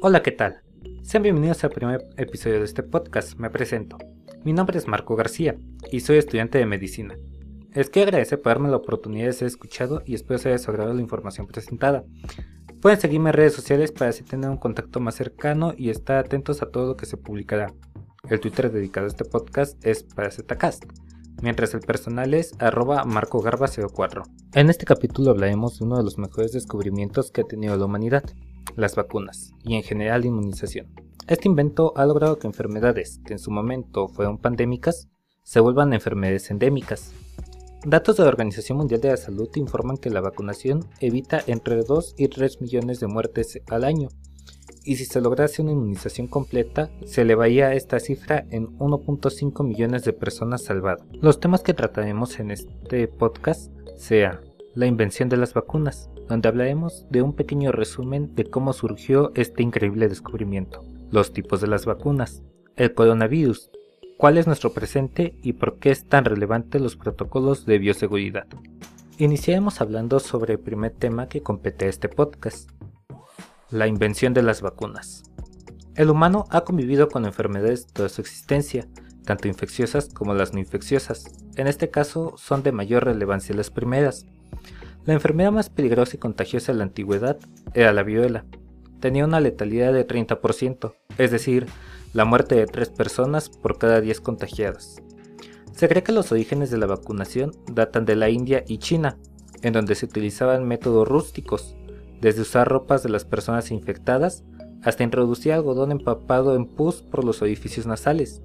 Hola, ¿qué tal? Sean bienvenidos al primer episodio de este podcast. Me presento. Mi nombre es Marco García y soy estudiante de medicina. Es que agradece por darme la oportunidad de ser escuchado y espero se haya la información presentada. Pueden seguirme en redes sociales para así tener un contacto más cercano y estar atentos a todo lo que se publicará. El Twitter dedicado a este podcast es para ZCast, mientras el personal es arroba marcogarba04. En este capítulo hablaremos de uno de los mejores descubrimientos que ha tenido la humanidad, las vacunas y en general la inmunización. Este invento ha logrado que enfermedades que en su momento fueron pandémicas se vuelvan enfermedades endémicas. Datos de la Organización Mundial de la Salud informan que la vacunación evita entre 2 y 3 millones de muertes al año, y si se lograse una inmunización completa, se elevaría esta cifra en 1.5 millones de personas salvadas. Los temas que trataremos en este podcast sean la invención de las vacunas, donde hablaremos de un pequeño resumen de cómo surgió este increíble descubrimiento, los tipos de las vacunas, el coronavirus, cuál es nuestro presente y por qué es tan relevante los protocolos de bioseguridad. Iniciaremos hablando sobre el primer tema que compete a este podcast, la invención de las vacunas. El humano ha convivido con enfermedades toda su existencia, tanto infecciosas como las no infecciosas. En este caso son de mayor relevancia las primeras, la enfermedad más peligrosa y contagiosa de la antigüedad era la viruela. Tenía una letalidad de 30%, es decir, la muerte de 3 personas por cada 10 contagiadas. Se cree que los orígenes de la vacunación datan de la India y China, en donde se utilizaban métodos rústicos, desde usar ropas de las personas infectadas hasta introducir algodón empapado en pus por los orificios nasales.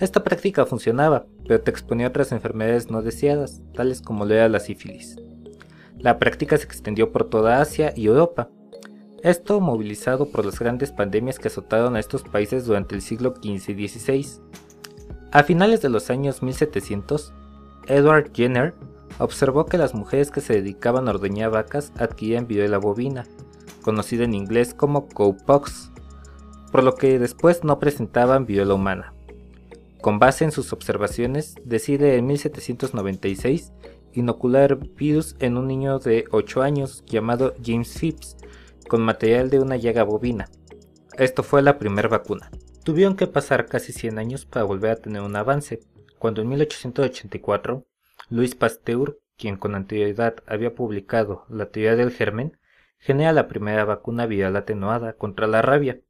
Esta práctica funcionaba, pero te exponía a otras enfermedades no deseadas, tales como lo era la sífilis. La práctica se extendió por toda Asia y Europa. Esto movilizado por las grandes pandemias que azotaron a estos países durante el siglo XV y XVI. A finales de los años 1700, Edward Jenner observó que las mujeres que se dedicaban a ordeñar vacas adquirían viruela bovina, conocida en inglés como cowpox, por lo que después no presentaban viruela humana. Con base en sus observaciones, decide en 1796 inocular virus en un niño de 8 años llamado James Phipps con material de una llaga bovina. Esto fue la primera vacuna. Tuvieron que pasar casi 100 años para volver a tener un avance, cuando en 1884 Louis Pasteur, quien con anterioridad había publicado la teoría del germen, genera la primera vacuna viral atenuada contra la rabia,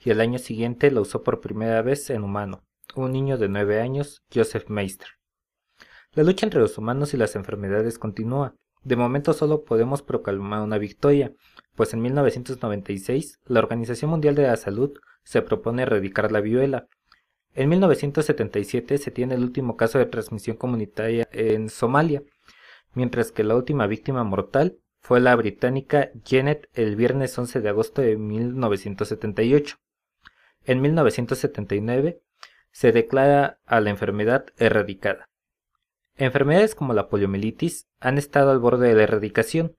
y el año siguiente la usó por primera vez en humano, un niño de 9 años, Joseph Meister. La lucha entre los humanos y las enfermedades continúa. De momento solo podemos proclamar una victoria, pues en 1996 la Organización Mundial de la Salud se propone erradicar la viruela. En 1977 se tiene el último caso de transmisión comunitaria en Somalia, mientras que la última víctima mortal fue la británica Janet el viernes 11 de agosto de 1978. En 1979 se declara a la enfermedad erradicada. Enfermedades como la poliomielitis han estado al borde de la erradicación,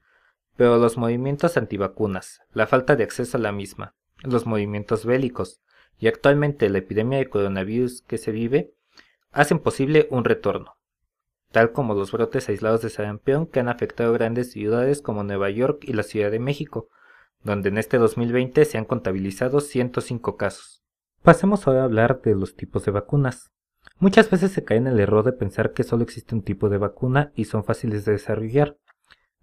pero los movimientos antivacunas, la falta de acceso a la misma, los movimientos bélicos y actualmente la epidemia de coronavirus que se vive hacen posible un retorno, tal como los brotes aislados de sarampión que han afectado grandes ciudades como Nueva York y la Ciudad de México, donde en este 2020 se han contabilizado 105 casos. Pasemos ahora a hablar de los tipos de vacunas. Muchas veces se cae en el error de pensar que solo existe un tipo de vacuna y son fáciles de desarrollar,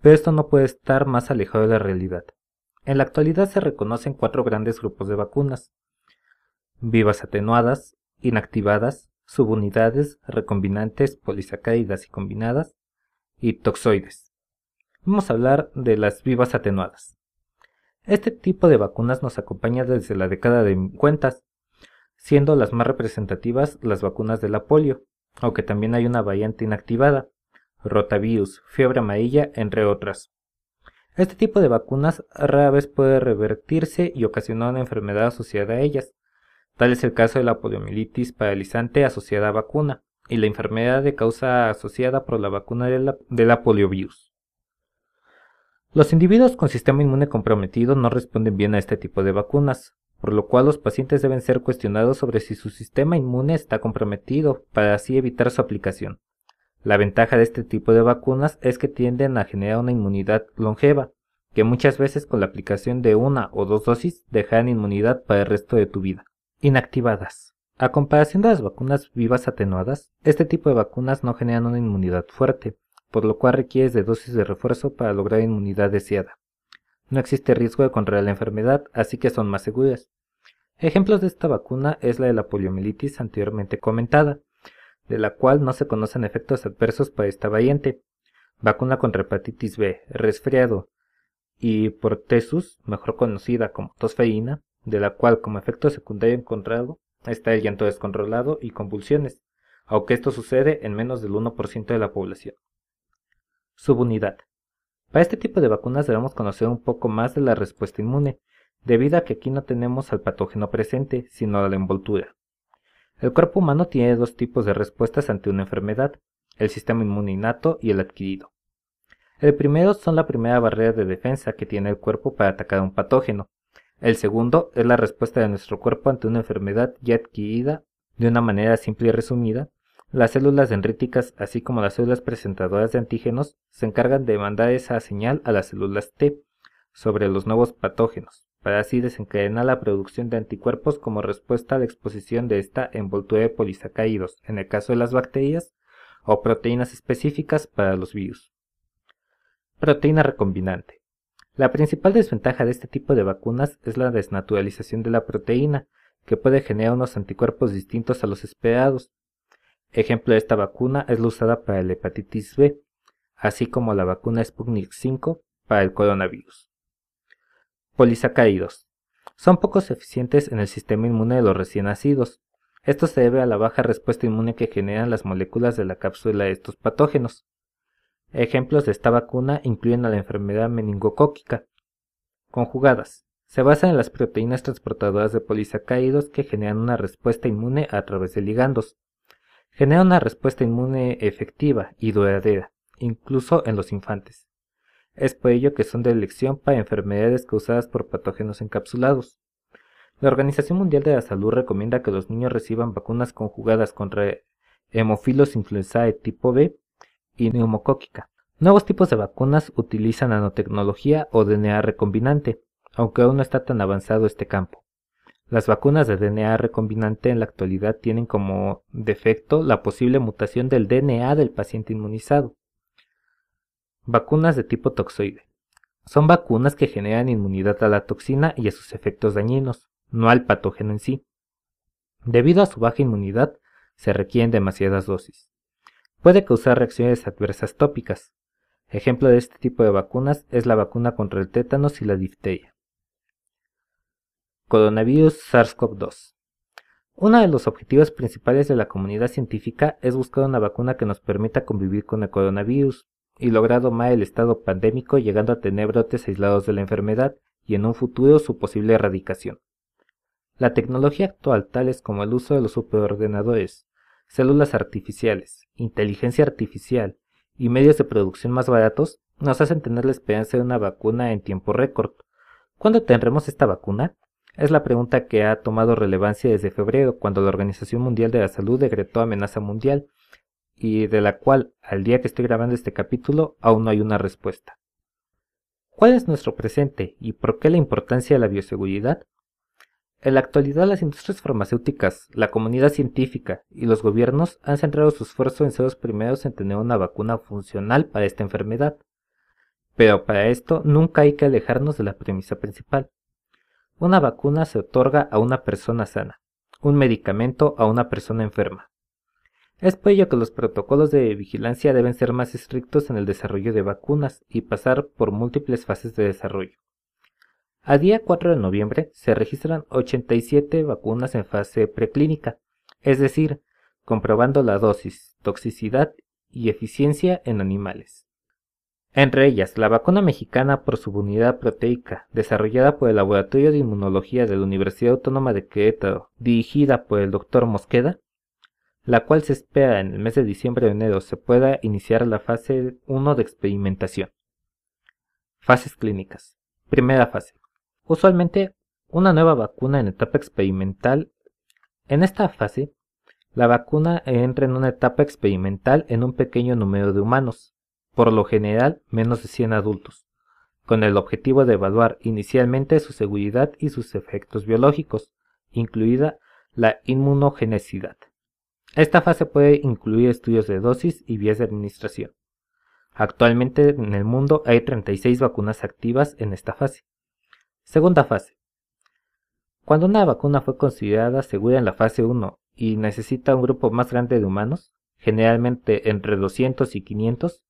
pero esto no puede estar más alejado de la realidad. En la actualidad se reconocen cuatro grandes grupos de vacunas. Vivas atenuadas, inactivadas, subunidades, recombinantes, polisacáridas y combinadas, y toxoides. Vamos a hablar de las vivas atenuadas. Este tipo de vacunas nos acompaña desde la década de 50 siendo las más representativas las vacunas de la polio, aunque también hay una variante inactivada, rotavirus, fiebre amarilla, entre otras. Este tipo de vacunas rara vez puede revertirse y ocasionar una enfermedad asociada a ellas. Tal es el caso de la poliomielitis paralizante asociada a vacuna y la enfermedad de causa asociada por la vacuna de la, de la poliovirus. Los individuos con sistema inmune comprometido no responden bien a este tipo de vacunas, por lo cual los pacientes deben ser cuestionados sobre si su sistema inmune está comprometido para así evitar su aplicación. La ventaja de este tipo de vacunas es que tienden a generar una inmunidad longeva, que muchas veces con la aplicación de una o dos dosis dejan inmunidad para el resto de tu vida. Inactivadas. A comparación de las vacunas vivas atenuadas, este tipo de vacunas no generan una inmunidad fuerte, por lo cual requieres de dosis de refuerzo para lograr inmunidad deseada. No existe riesgo de contraer la enfermedad, así que son más seguras. Ejemplos de esta vacuna es la de la poliomielitis anteriormente comentada, de la cual no se conocen efectos adversos para esta variante. Vacuna contra hepatitis B, resfriado y portesus, mejor conocida como tosferina, de la cual como efecto secundario encontrado está el llanto descontrolado y convulsiones, aunque esto sucede en menos del 1% de la población. Subunidad. Para este tipo de vacunas debemos conocer un poco más de la respuesta inmune, debido a que aquí no tenemos al patógeno presente, sino a la envoltura. El cuerpo humano tiene dos tipos de respuestas ante una enfermedad, el sistema inmune innato y el adquirido. El primero son la primera barrera de defensa que tiene el cuerpo para atacar a un patógeno. El segundo es la respuesta de nuestro cuerpo ante una enfermedad ya adquirida de una manera simple y resumida, las células dendríticas, así como las células presentadoras de antígenos, se encargan de mandar esa señal a las células T sobre los nuevos patógenos, para así desencadenar la producción de anticuerpos como respuesta a la exposición de esta envoltura de polisacáridos, en el caso de las bacterias, o proteínas específicas para los virus. Proteína recombinante. La principal desventaja de este tipo de vacunas es la desnaturalización de la proteína, que puede generar unos anticuerpos distintos a los esperados, Ejemplo de esta vacuna es la usada para la hepatitis B, así como la vacuna Sputnik 5 para el coronavirus. Polisacáridos. Son pocos eficientes en el sistema inmune de los recién nacidos. Esto se debe a la baja respuesta inmune que generan las moléculas de la cápsula de estos patógenos. Ejemplos de esta vacuna incluyen a la enfermedad meningocóquica. Conjugadas. Se basan en las proteínas transportadoras de polisacáridos que generan una respuesta inmune a través de ligandos, genera una respuesta inmune efectiva y duradera, incluso en los infantes. Es por ello que son de elección para enfermedades causadas por patógenos encapsulados. La Organización Mundial de la Salud recomienda que los niños reciban vacunas conjugadas contra hemofilos influenzae tipo B y neumocóquica. Nuevos tipos de vacunas utilizan nanotecnología o DNA recombinante, aunque aún no está tan avanzado este campo. Las vacunas de DNA recombinante en la actualidad tienen como defecto la posible mutación del DNA del paciente inmunizado. Vacunas de tipo toxoide. Son vacunas que generan inmunidad a la toxina y a sus efectos dañinos, no al patógeno en sí. Debido a su baja inmunidad, se requieren demasiadas dosis. Puede causar reacciones adversas tópicas. Ejemplo de este tipo de vacunas es la vacuna contra el tétanos y la difteria. Coronavirus SARS-CoV-2 Uno de los objetivos principales de la comunidad científica es buscar una vacuna que nos permita convivir con el coronavirus y lograr domar el estado pandémico llegando a tener brotes aislados de la enfermedad y en un futuro su posible erradicación. La tecnología actual, tales como el uso de los superordenadores, células artificiales, inteligencia artificial y medios de producción más baratos, nos hacen tener la esperanza de una vacuna en tiempo récord. ¿Cuándo tendremos esta vacuna? Es la pregunta que ha tomado relevancia desde febrero, cuando la Organización Mundial de la Salud decretó amenaza mundial, y de la cual, al día que estoy grabando este capítulo, aún no hay una respuesta. ¿Cuál es nuestro presente y por qué la importancia de la bioseguridad? En la actualidad las industrias farmacéuticas, la comunidad científica y los gobiernos han centrado su esfuerzo en ser los primeros en tener una vacuna funcional para esta enfermedad. Pero para esto nunca hay que alejarnos de la premisa principal, una vacuna se otorga a una persona sana, un medicamento a una persona enferma. Es por ello que los protocolos de vigilancia deben ser más estrictos en el desarrollo de vacunas y pasar por múltiples fases de desarrollo. A día 4 de noviembre se registran 87 vacunas en fase preclínica, es decir, comprobando la dosis, toxicidad y eficiencia en animales. Entre ellas, la vacuna mexicana por subunidad proteica, desarrollada por el Laboratorio de Inmunología de la Universidad Autónoma de Querétaro, dirigida por el Dr. Mosqueda, la cual se espera en el mes de diciembre o enero se pueda iniciar la fase 1 de experimentación. Fases clínicas. Primera fase. Usualmente, una nueva vacuna en etapa experimental. En esta fase, la vacuna entra en una etapa experimental en un pequeño número de humanos, por lo general menos de 100 adultos. con el objetivo de evaluar inicialmente su seguridad y sus efectos biológicos, incluida la inmunogenicidad. Esta fase puede incluir estudios de dosis y vías de administración. Actualmente en el mundo hay 36 vacunas activas en esta fase. Segunda fase. Cuando una vacuna fue considerada segura en la fase 1 y necesita un grupo más grande de humanos, generalmente entre 200 y 500,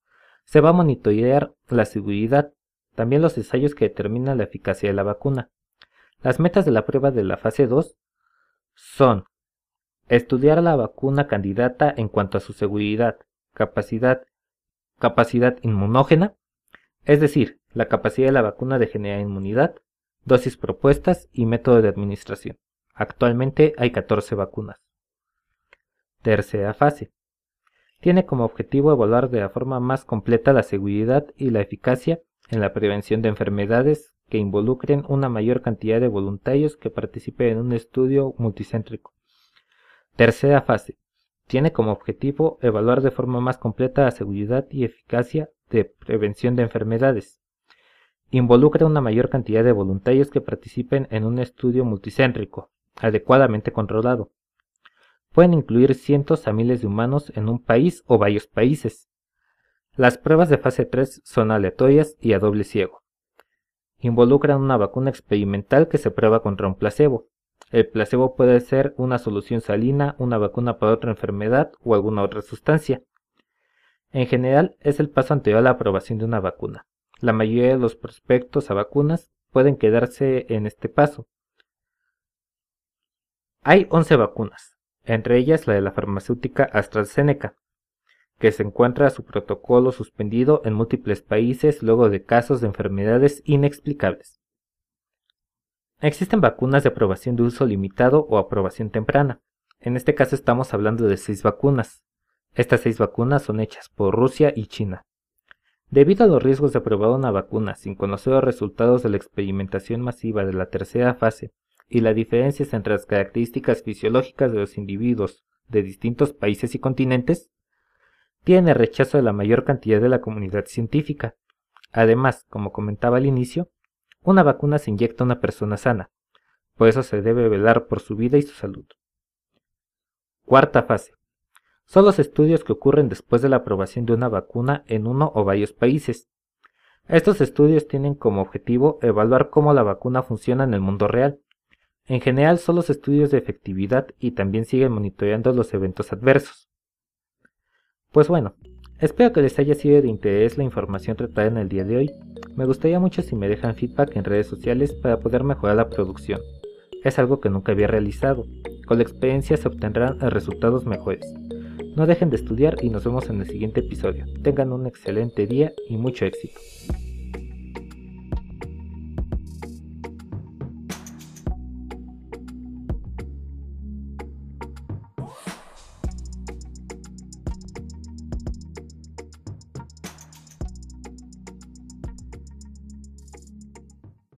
se va a monitorear la seguridad, también los ensayos que determinan la eficacia de la vacuna. Las metas de la prueba de la fase 2 son Estudiar la vacuna candidata en cuanto a su seguridad, capacidad, capacidad inmunógena, es decir, la capacidad de la vacuna de generar inmunidad, dosis propuestas y método de administración. Actualmente hay 14 vacunas. Tercera fase. Tiene como objetivo evaluar de la forma más completa la seguridad y la eficacia en la prevención de enfermedades que involucren una mayor cantidad de voluntarios que participen en un estudio multicéntrico Tercera fase. Tiene como objetivo evaluar de forma más completa la seguridad y eficacia de prevención de enfermedades. Involucra una mayor cantidad de voluntarios que participen en un estudio multicéntrico, adecuadamente controlado. Pueden incluir cientos a miles de humanos en un país o varios países. Las pruebas de fase 3 son aleatorias y a doble ciego. Involucran una vacuna experimental que se prueba contra un placebo, el placebo puede ser una solución salina, una vacuna para otra enfermedad o alguna otra sustancia. En general, es el paso anterior a la aprobación de una vacuna. La mayoría de los prospectos a vacunas pueden quedarse en este paso. Hay 11 vacunas, entre ellas la de la farmacéutica AstraZeneca, que se encuentra su protocolo suspendido en múltiples países luego de casos de enfermedades inexplicables. Existen vacunas de aprobación de uso limitado o aprobación temprana. En este caso estamos hablando de seis vacunas. Estas seis vacunas son hechas por Rusia y China. Debido a los riesgos de aprobar una vacuna sin conocer los resultados de la experimentación masiva de la tercera fase y las diferencias entre las características fisiológicas de los individuos de distintos países y continentes, tiene rechazo de la mayor cantidad de la comunidad científica. Además, como comentaba al inicio, una vacuna se inyecta a una persona sana, por eso se debe velar por su vida y su salud. Cuarta fase. Son los estudios que ocurren después de la aprobación de una vacuna en uno o varios países. Estos estudios tienen como objetivo evaluar cómo la vacuna funciona en el mundo real. En general son los estudios de efectividad y también siguen monitoreando los eventos adversos. Pues bueno, Espero que les haya sido de interés la información tratada en el día de hoy. Me gustaría mucho si me dejan feedback en redes sociales para poder mejorar la producción. Es algo que nunca había realizado. Con la experiencia se obtendrán resultados mejores. No dejen de estudiar y nos vemos en el siguiente episodio. Tengan un excelente día y mucho éxito.